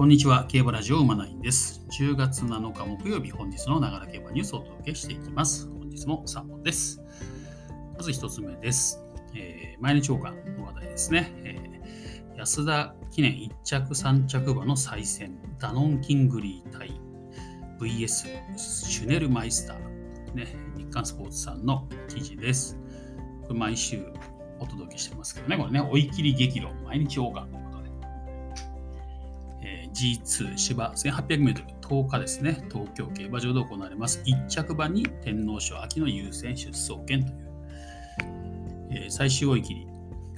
こんにちは、競馬ラジオ馬ナインです。10月7日木曜日、本日のながら競馬ニュースをお届けしていきます。本日も3本です。まず1つ目です。えー、毎日王冠の話題ですね。えー、安田記念1着3着馬の再戦、ダノン・キングリー対 VS シュネルマイスター、ね、日刊スポーツさんの記事です。これ毎週お届けしてますけどね、これね、追い切り激論、毎日王冠 G2 芝 1800m 10日ですね、東京競馬場で行われます。1着馬に天皇賞秋の優先出走権という、えー、最終追い切り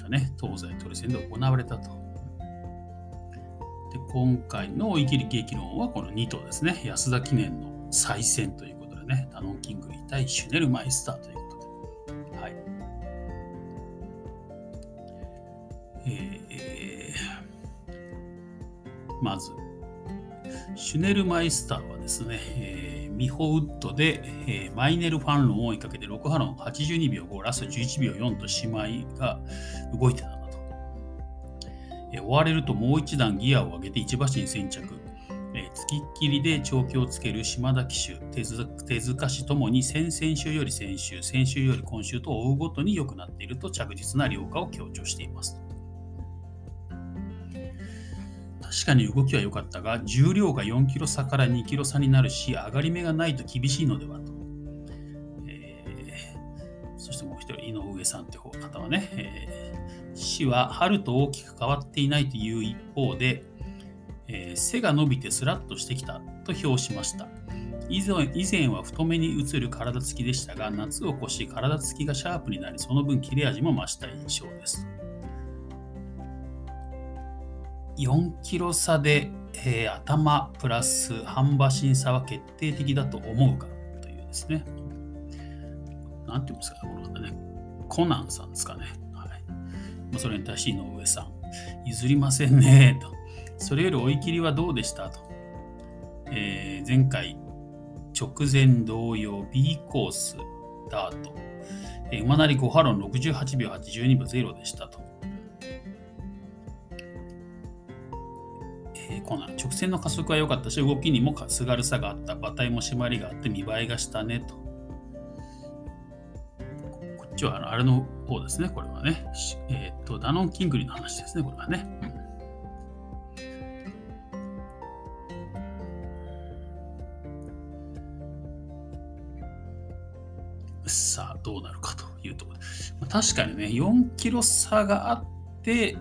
がね、東西トレセンで行われたと。で今回の追い切り激論はこの2頭ですね、安田記念の再戦ということでね、ダノンキングリー対シュネルマイスターというまず、シュネルマイスターはですね、えー、ミホウッドで、えー、マイネルファンロンを追いかけて6ハロン82秒5、ラスト11秒4と姉妹が動いてたなと。えー、追われるともう一段ギアを上げて1馬身先着。えー、付きっきりで長距をつける島田騎手、手塚氏ともに先々週より先週、先週より今週と追うごとに良くなっていると着実な良化を強調しています。確かに動きは良かったが、重量が4キロ差から2キロ差になるし、上がり目がないと厳しいのではと。えー、そしてもう一人、井上さんという方はね、えー、死は春と大きく変わっていないという一方で、えー、背が伸びてスラッとしてきたと評しました。以前以前は太めに映る体つきでしたが、夏を越し体つきがシャープになり、その分切れ味も増した印象です。4キロ差で、えー、頭プラス半馬身差は決定的だと思うかというですね。なんていうんですか、この方ね。コナンさんですかね。はいまあ、それに対して井上さん。譲りませんね、と。それより追い切りはどうでしたと。えー、前回、直前同様 B コース、ダート。えー、馬なり5ハロン68秒82秒0でしたと。コナン。直線の加速は良かったし、動きにもすがるさがあった。馬体も締まりがあって見栄えがしたねと。こっちはあれの方ですね、これはね。えっ、と、ダノン・キングリの話ですね、これはね。うん、さあ、どうなるかというところ。まあ、確かにね、4キロ差があって、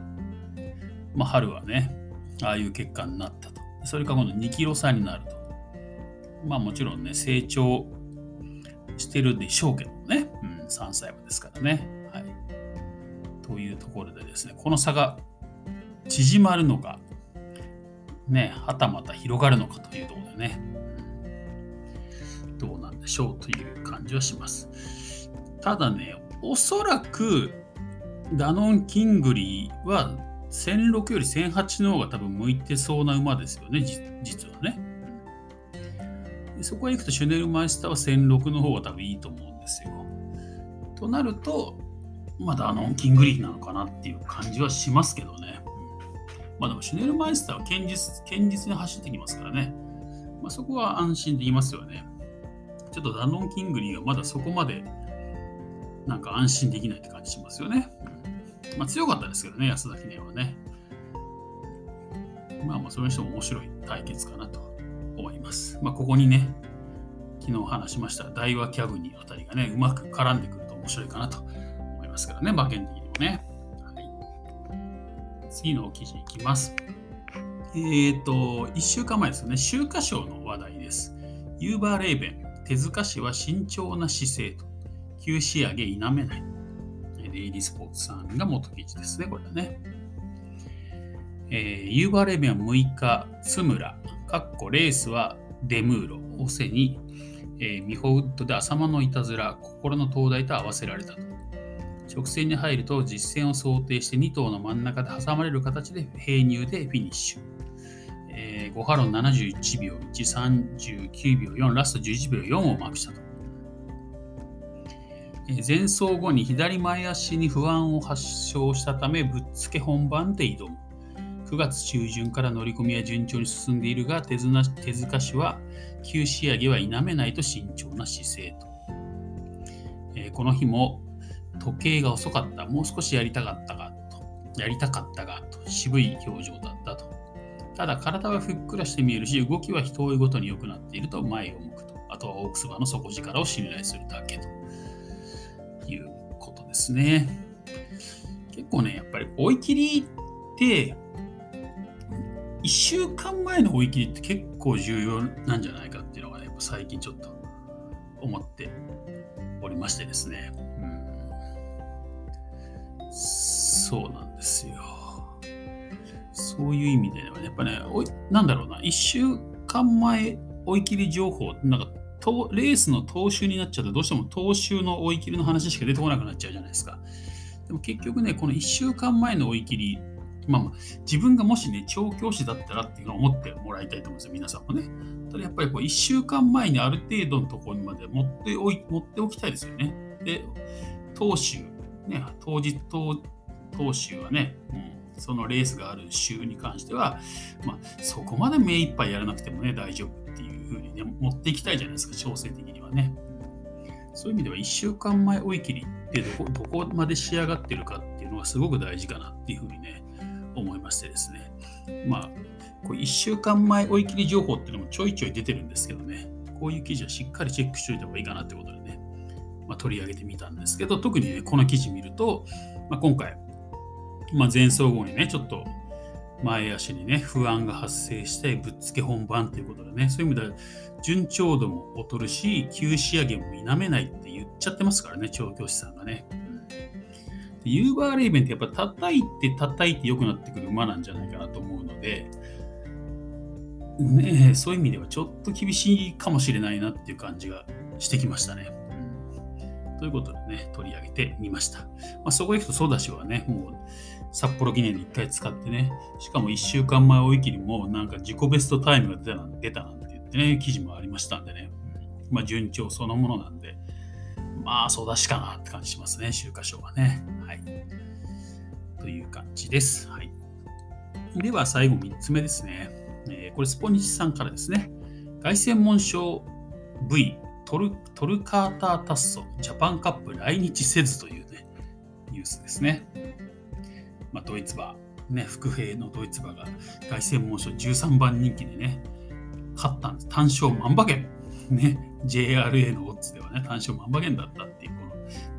まあ、春はね、ああいう結果になったと。それか今度2キロ差になると。まあもちろんね、成長してるでしょうけどね。うん、3歳馬ですからね。はい。というところでですね、この差が縮まるのか、ね、はたまた広がるのかというところでね、どうなんでしょうという感じはします。ただね、おそらくダノン・キングリーは1006より1008の方が多分向いてそうな馬ですよね、実はね。そこへ行くとシュネルマイスターは1006の方が多分いいと思うんですよ。となると、まだあのキングリーなのかなっていう感じはしますけどね。まあでもシュネルマイスターは堅実堅実に走ってきますからね。まあ、そこは安心できますよね。ちょっとダノン・キングリーがまだそこまでなんか安心できないって感じしますよね。まあ、強かったですけどね、安田記念はね。まあまあ、それにしても面白い対決かなと思います。まあ、ここにね、昨日話しました大和キャブニあたりがね、うまく絡んでくると面白いかなと思いますからね、馬券的にもね。はい、次の記事いきます。えっ、ー、と、1週間前ですよね、秋華賞の話題です。ユーバーレーベン、手塚氏は慎重な姿勢と、旧仕上げ否めない。デイリースポーツさんが元記事ですね、これはね。えー、ユーバーレビア6日、津村、かっこレースはデムーロ、オセに、えー、ミホウッドで浅間のいたずら、心の灯台と合わせられたと。直線に入ると実戦を想定して2頭の真ん中で挟まれる形で並入でフィニッシュ。えー、5ハロン71秒1、39秒4、ラスト11秒4をマークしたと。前走後に左前足に不安を発症したためぶっつけ本番で挑む。9月中旬から乗り込みは順調に進んでいるが、手綱手塚氏は旧仕上げは否めないと慎重な姿勢と。えー、この日も時計が遅かった、もう少しやりたかったが、とやりたかったが、と渋い表情だったと。ただ体はふっくらして見えるし、動きは人追うごとに良くなっていると前を向くと。あとはオークスバの底力を信頼するだけということですね。結構ね、やっぱり追い切りって、1週間前の追い切りって結構重要なんじゃないかっていうのがね、やっぱ最近ちょっと思っておりましてですね。うん、そうなんですよ。そういう意味ではね、やっぱね、おいなんだろうな、1週間前追い切り情報、なんかレースの踏襲になっちゃうと、どうしても踏襲の追い切りの話しか出てこなくなっちゃうじゃないですか。でも結局ね、この1週間前の追い切り、まあまあ、自分がもしね、調教師だったらっていうのを思ってもらいたいと思うんですよ、皆さんもね。ただやっぱりこう1週間前にある程度のところにまで持っておい持っておきたいですよね。で、投手、ね、当日、投手はね、うん、そのレースがある週に関しては、まあ、そこまで目いっぱいやらなくてもね、大丈夫ふうにね、持っていきたいじゃないですか、調整的にはね。そういう意味では1週間前追い切りってどこどこまで仕上がってるかっていうのがすごく大事かなっていうふうにね、思いましてですね。まあ、こう1週間前追い切り情報っていうのもちょいちょい出てるんですけどね、こういう記事はしっかりチェックしておいた方がいいかなってことでね、まあ、取り上げてみたんですけど、特にね、この記事見ると、まあ、今回、まあ、前走後にね、ちょっと前足にね、不安が発生してぶっつけ本番ということでね、そういう意味では順調度も劣るし、旧仕上げも否めないって言っちゃってますからね、調教師さんがね。ユーバーレイベンってやっぱ叩いて叩いて良くなってくる馬なんじゃないかなと思うので、ね、そういう意味ではちょっと厳しいかもしれないなっていう感じがしてきましたね。ということでね、取り上げてみました。まあ、そこへ行くとソダシはね、もう札幌記念で1回使ってね、しかも1週間前追い切りもなんか自己ベストタイムが出た出たなんて言ってね、記事もありましたんでね、まあ順調そのものなんで、まあソダシかなって感じしますね、週刊賞はね。はい。という感じです。はい。では最後3つ目ですね。えー、これスポニチさんからですね。凱旋門賞 V トルトルカータータッソジャパンカップ来日せずというね、ニュースですね。まあ、ドイツ馬、ね、伏兵のドイツ馬が凱旋門賞13番人気でね、勝ったんです。単勝万馬券。ね、JRA のオッズではね、単勝万馬券だったっていうこの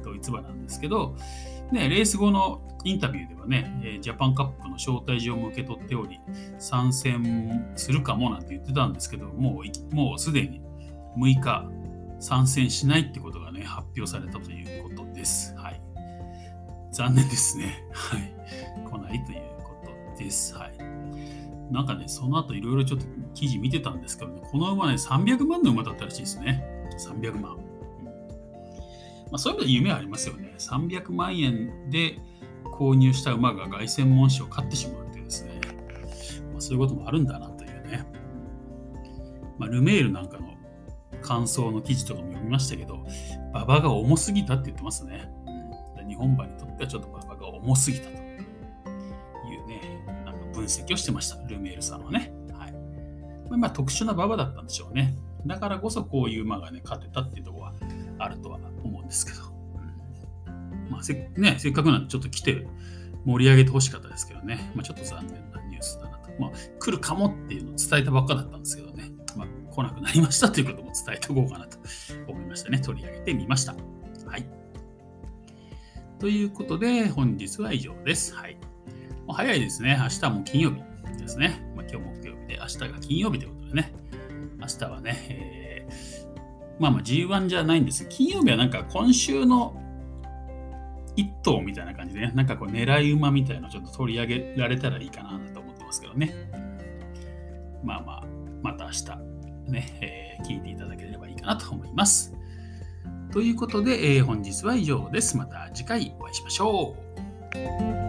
ドイツ馬なんですけど、ね、レース後のインタビューではね、ジャパンカップの招待状も受け取っており、参戦するかもなんて言ってたんですけど、もうもうすでに6日参戦しないってことがね、発表されたということです。はい。残念ですね。はい。来ないということです。はい。なんかね、その後いろいろちょっと記事見てたんですけどね、この馬ね、300万の馬だったらしいですね。300万。うんまあ、そういう意味で夢はありますよね。300万円で購入した馬が凱旋門賞を勝ってしまうっていうですね、まあ、そういうこともあるんだなというね。まあ、ルメールなんかの感想の記事とかも読みましたけど、馬場が重すぎたって言ってますね。日本馬にとってはちょっと馬場が重すぎたと、分析をしてました、ルメールさんはね。はい、まあ、特殊な馬場だったんでしょうね。だからこそこういう馬がね、勝てたっていうところはあるとは思うんですけど。まあ、せね、せっかくなんでちょっと来て盛り上げてほしかったですけどね、まあ、ちょっと残念なニュースだなと。まあ、来るかもっていうのを伝えたばっかだったんですけどね。まあ、来なくなりましたということも伝えておこうかなと思いましたね。取り上げてみました。はい。ということで、本日は以上です。はい。もう早いですね。明日も金曜日ですね。まあ、今日木曜日で、明日が金曜日ということでね。明日はね、えー、まあまあ G1 じゃないんです金曜日はなんか今週の一頭みたいな感じでね、なんかこう狙い馬みたいなのちょっと取り上げられたらいいかなと思ってますけどね。まあまあ、また明日ね、えー、聞いていただければいいかなと思います。ということで、えー、本日は以上です。また次回お会いしましょう。